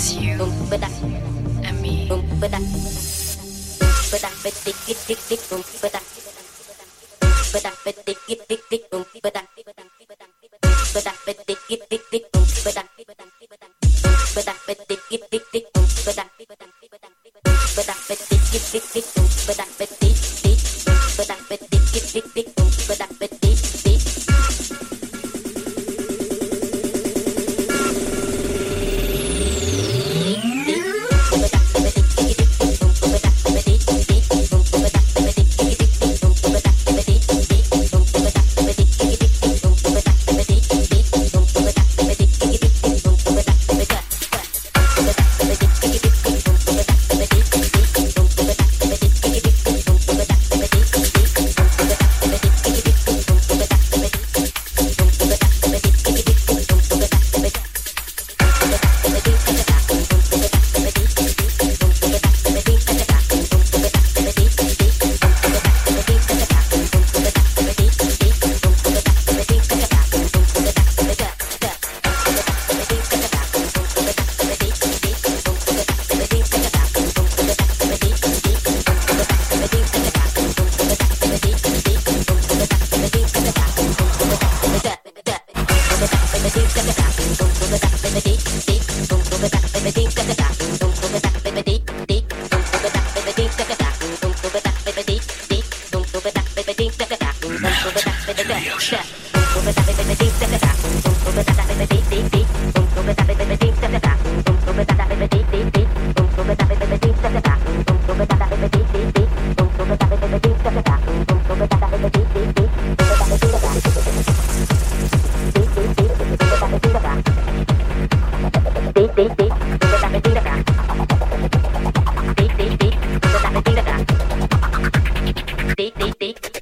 It's you and me. But I bet they get beat, beat, beat.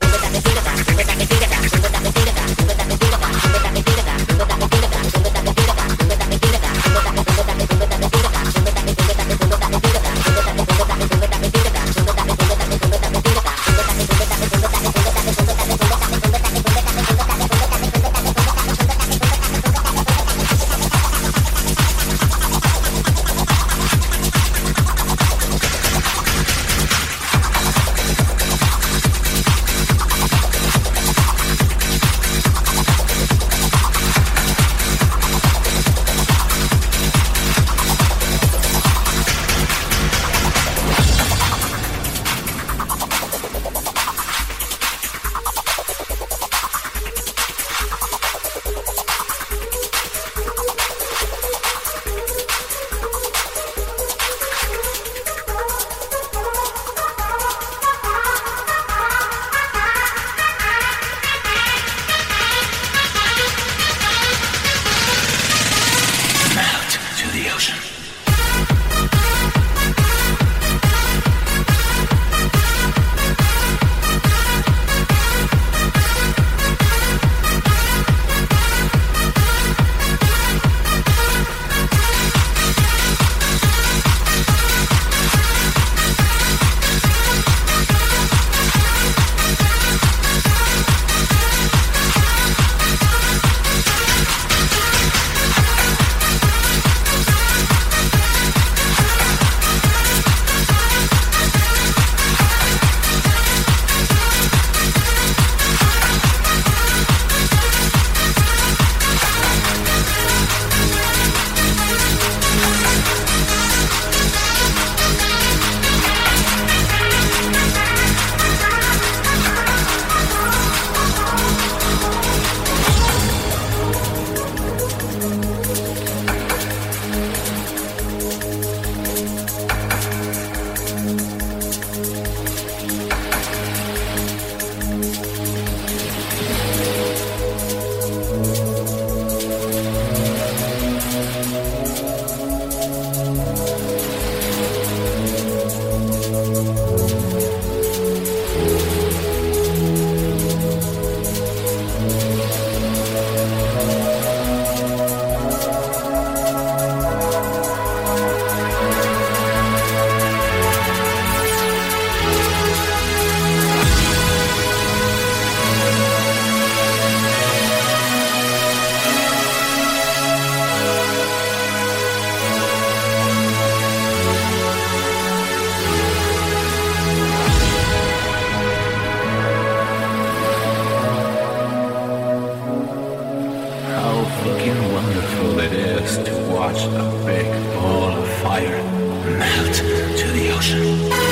just to watch a big ball of fire melt to the ocean.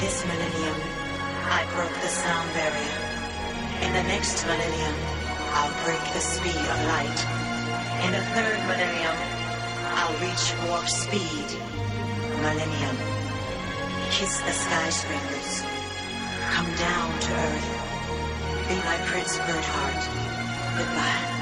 this millennium, I broke the sound barrier. In the next millennium, I'll break the speed of light. In the third millennium, I'll reach warp speed. Millennium. Kiss the skyscrapers. Come down to earth. Be my Prince Birdheart. Goodbye.